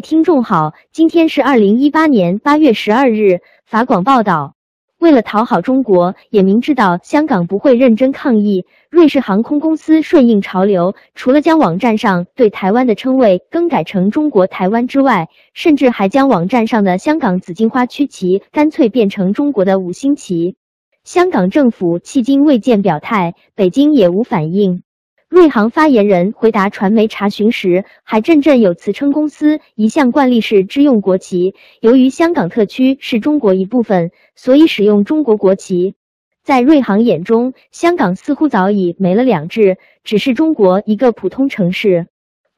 听众好，今天是二零一八年八月十二日。法广报道，为了讨好中国，也明知道香港不会认真抗议，瑞士航空公司顺应潮流，除了将网站上对台湾的称谓更改成“中国台湾”之外，甚至还将网站上的香港紫荆花区旗干脆变成中国的五星旗。香港政府迄今未见表态，北京也无反应。瑞航发言人回答传媒查询时，还振振有词称，公司一向惯例是支用国旗。由于香港特区是中国一部分，所以使用中国国旗。在瑞航眼中，香港似乎早已没了两制，只是中国一个普通城市。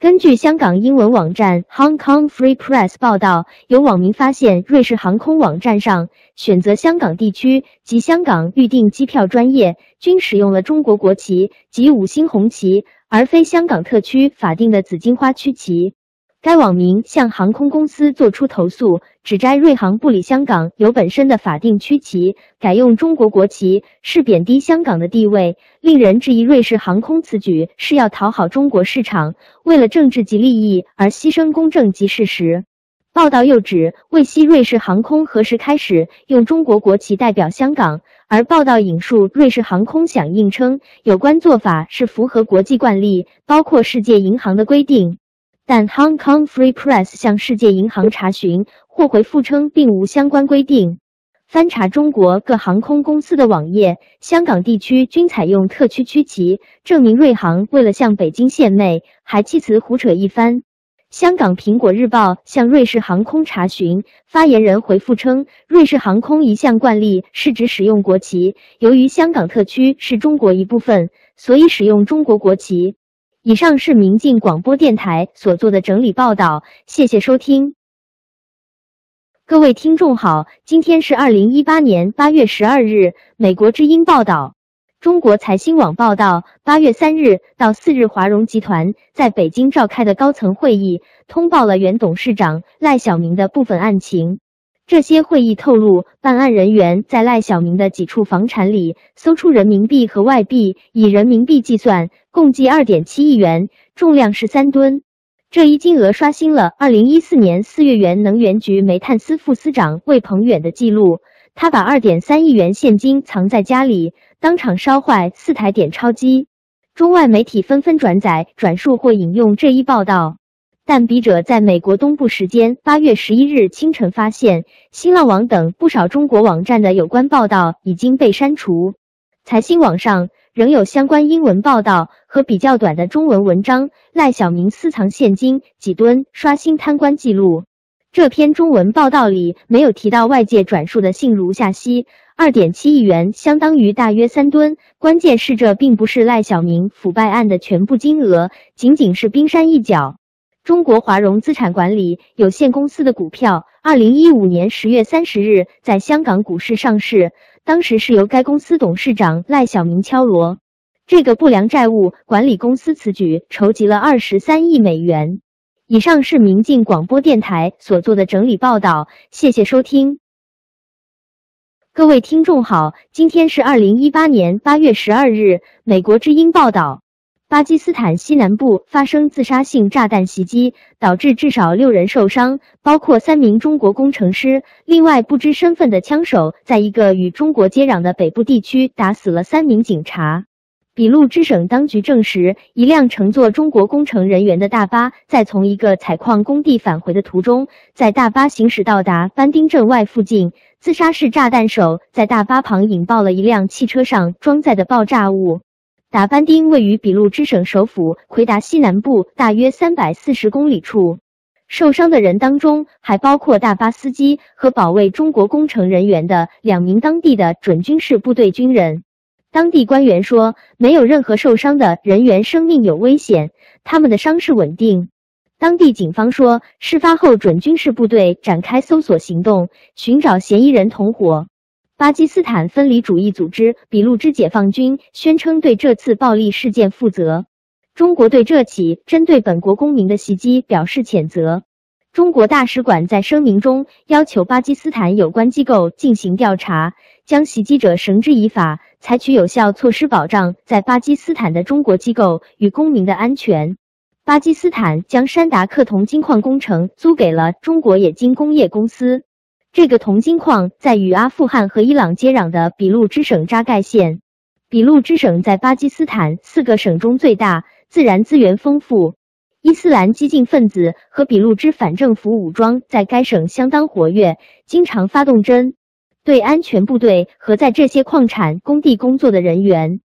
根据香港英文网站 Hong Kong Free Press 报道，有网民发现瑞士航空网站上选择香港地区及香港预订机票专业均使用了中国国旗及五星红旗，而非香港特区法定的紫荆花区旗。该网民向航空公司作出投诉，指摘瑞航不理香港有本身的法定区旗，改用中国国旗是贬低香港的地位，令人质疑瑞士航空此举是要讨好中国市场，为了政治及利益而牺牲公正及事实。报道又指，未悉瑞士航空何时开始用中国国旗代表香港，而报道引述瑞士航空响应称，有关做法是符合国际惯例，包括世界银行的规定。但 Hong Kong Free Press 向世界银行查询或回复称，并无相关规定。翻查中国各航空公司的网页，香港地区均采用特区区旗，证明瑞航为了向北京献媚，还弃词胡扯一番。香港苹果日报向瑞士航空查询，发言人回复称，瑞士航空一向惯例是指使用国旗，由于香港特区是中国一部分，所以使用中国国旗。以上是明镜广播电台所做的整理报道，谢谢收听。各位听众好，今天是二零一八年八月十二日。美国之音报道，中国财新网报道，八月三日到四日，华融集团在北京召开的高层会议通报了原董事长赖小明的部分案情。这些会议透露，办案人员在赖小明的几处房产里搜出人民币和外币，以人民币计算，共计二点七亿元，重量十三吨。这一金额刷新了二零一四年四月原能源局煤炭司副司长魏鹏远的记录。他把二点三亿元现金藏在家里，当场烧坏四台点钞机。中外媒体纷纷转载、转述或引用这一报道。但笔者在美国东部时间八月十一日清晨发现，新浪网等不少中国网站的有关报道已经被删除。财新网上仍有相关英文报道和比较短的中文文章。赖小明私藏现金几吨，刷新贪官记录。这篇中文报道里没有提到外界转述的信如下溪，二点七亿元相当于大约三吨。关键是这并不是赖小明腐败案的全部金额，仅仅是冰山一角。中国华融资产管理有限公司的股票，二零一五年十月三十日在香港股市上市，当时是由该公司董事长赖小明敲锣。这个不良债务管理公司此举筹集了二十三亿美元。以上是明镜广播电台所做的整理报道，谢谢收听。各位听众好，今天是二零一八年八月十二日，美国之音报道。巴基斯坦西南部发生自杀性炸弹袭击，导致至少六人受伤，包括三名中国工程师。另外，不知身份的枪手在一个与中国接壤的北部地区打死了三名警察。俾路支省当局证实，一辆乘坐中国工程人员的大巴在从一个采矿工地返回的途中，在大巴行驶到达班丁镇外附近，自杀式炸弹手在大巴旁引爆了一辆汽车上装载的爆炸物。达班丁位于俾路支省首府奎达西南部大约三百四十公里处。受伤的人当中还包括大巴司机和保卫中国工程人员的两名当地的准军事部队军人。当地官员说，没有任何受伤的人员生命有危险，他们的伤势稳定。当地警方说，事发后准军事部队展开搜索行动，寻找嫌疑人同伙。巴基斯坦分离主义组织俾路支解放军宣称对这次暴力事件负责。中国对这起针对本国公民的袭击表示谴责。中国大使馆在声明中要求巴基斯坦有关机构进行调查，将袭击者绳之以法，采取有效措施保障在巴基斯坦的中国机构与公民的安全。巴基斯坦将山达克铜金矿工程租给了中国冶金工业公司。这个铜金矿在与阿富汗和伊朗接壤的俾路支省扎盖县。俾路支省在巴基斯坦四个省中最大，自然资源丰富。伊斯兰激进分子和俾路支反政府武装在该省相当活跃，经常发动针对安全部队和在这些矿产工地工作的人员。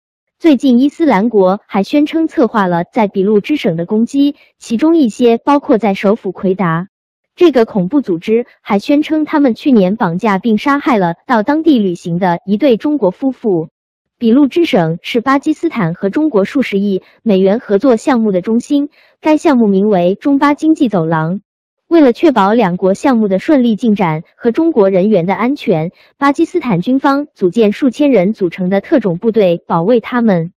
最近，伊斯兰国还宣称策划了在俾路支省的攻击，其中一些包括在首府奎达。这个恐怖组织还宣称，他们去年绑架并杀害了到当地旅行的一对中国夫妇。俾路支省是巴基斯坦和中国数十亿美元合作项目的中心，该项目名为中巴经济走廊。为了确保两国项目的顺利进展和中国人员的安全，巴基斯坦军方组建数千人组成的特种部队保卫他们。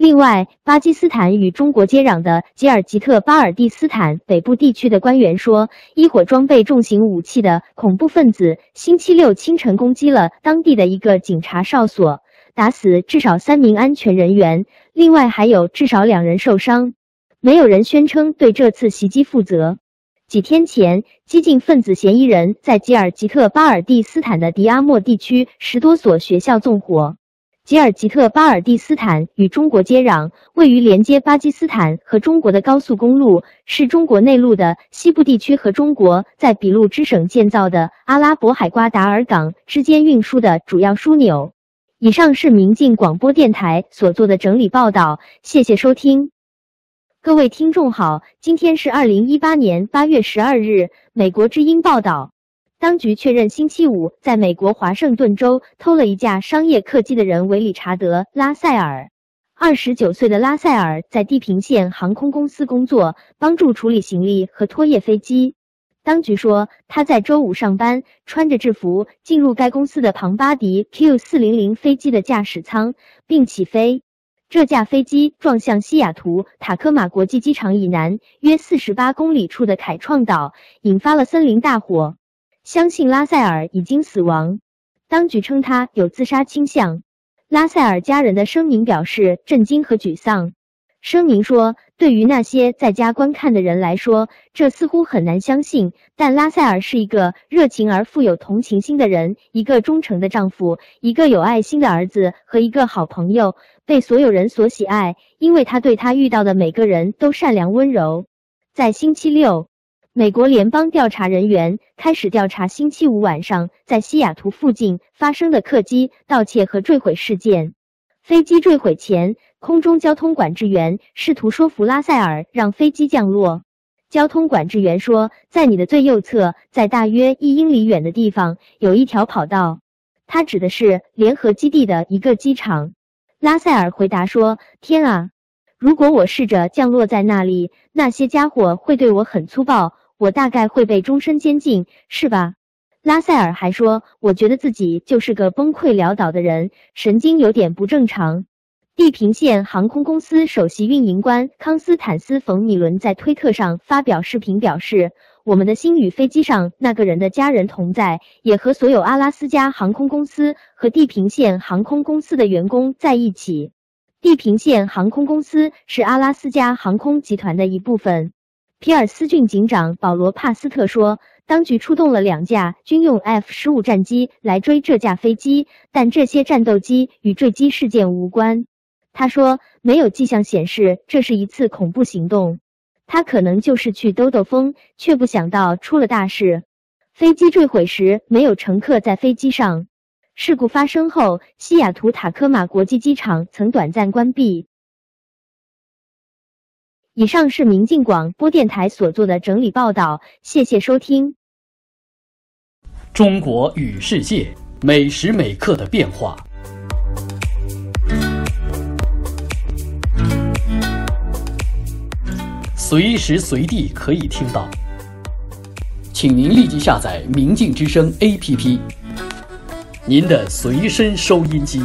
另外，巴基斯坦与中国接壤的吉尔吉特巴尔蒂斯坦北部地区的官员说，一伙装备重型武器的恐怖分子星期六清晨攻击了当地的一个警察哨所，打死至少三名安全人员，另外还有至少两人受伤。没有人宣称对这次袭击负责。几天前，激进分子嫌疑人在吉尔吉特巴尔蒂斯坦的迪阿莫地区十多所学校纵火。吉尔吉特巴尔蒂斯坦与中国接壤，位于连接巴基斯坦和中国的高速公路，是中国内陆的西部地区和中国在俾路支省建造的阿拉伯海瓜达尔港之间运输的主要枢纽。以上是民进广播电台所做的整理报道，谢谢收听。各位听众好，今天是二零一八年八月十二日。美国之音报道，当局确认星期五在美国华盛顿州偷了一架商业客机的人为理查德·拉塞尔。二十九岁的拉塞尔在地平线航空公司工作，帮助处理行李和拖曳飞机。当局说，他在周五上班，穿着制服进入该公司的庞巴迪 Q 四零零飞机的驾驶舱，并起飞。这架飞机撞向西雅图塔科马国际机场以南约四十八公里处的凯创岛，引发了森林大火。相信拉塞尔已经死亡，当局称他有自杀倾向。拉塞尔家人的声明表示震惊和沮丧。声明说，对于那些在家观看的人来说，这似乎很难相信。但拉塞尔是一个热情而富有同情心的人，一个忠诚的丈夫，一个有爱心的儿子和一个好朋友，被所有人所喜爱，因为他对他遇到的每个人都善良温柔。在星期六，美国联邦调查人员开始调查星期五晚上在西雅图附近发生的客机盗窃和坠毁事件。飞机坠毁前。空中交通管制员试图说服拉塞尔让飞机降落。交通管制员说：“在你的最右侧，在大约一英里远的地方，有一条跑道。”他指的是联合基地的一个机场。拉塞尔回答说：“天啊，如果我试着降落在那里，那些家伙会对我很粗暴，我大概会被终身监禁，是吧？”拉塞尔还说：“我觉得自己就是个崩溃潦倒的人，神经有点不正常。”地平线航空公司首席运营官康斯坦斯·冯·米伦在推特上发表视频，表示：“我们的心与飞机上那个人的家人同在，也和所有阿拉斯加航空公司和地平线航空公司的员工在一起。地平线航空公司是阿拉斯加航空集团的一部分。”皮尔斯郡警长保罗·帕斯特说：“当局出动了两架军用 F-15 战机来追这架飞机，但这些战斗机与坠机事件无关。”他说：“没有迹象显示这是一次恐怖行动，他可能就是去兜兜风，却不想到出了大事。飞机坠毁时没有乘客在飞机上。事故发生后，西雅图塔科马国际机场曾短暂关闭。”以上是民进广播电台所做的整理报道，谢谢收听。中国与世界每时每刻的变化。随时随地可以听到，请您立即下载“明镜之声 ”APP，您的随身收音机。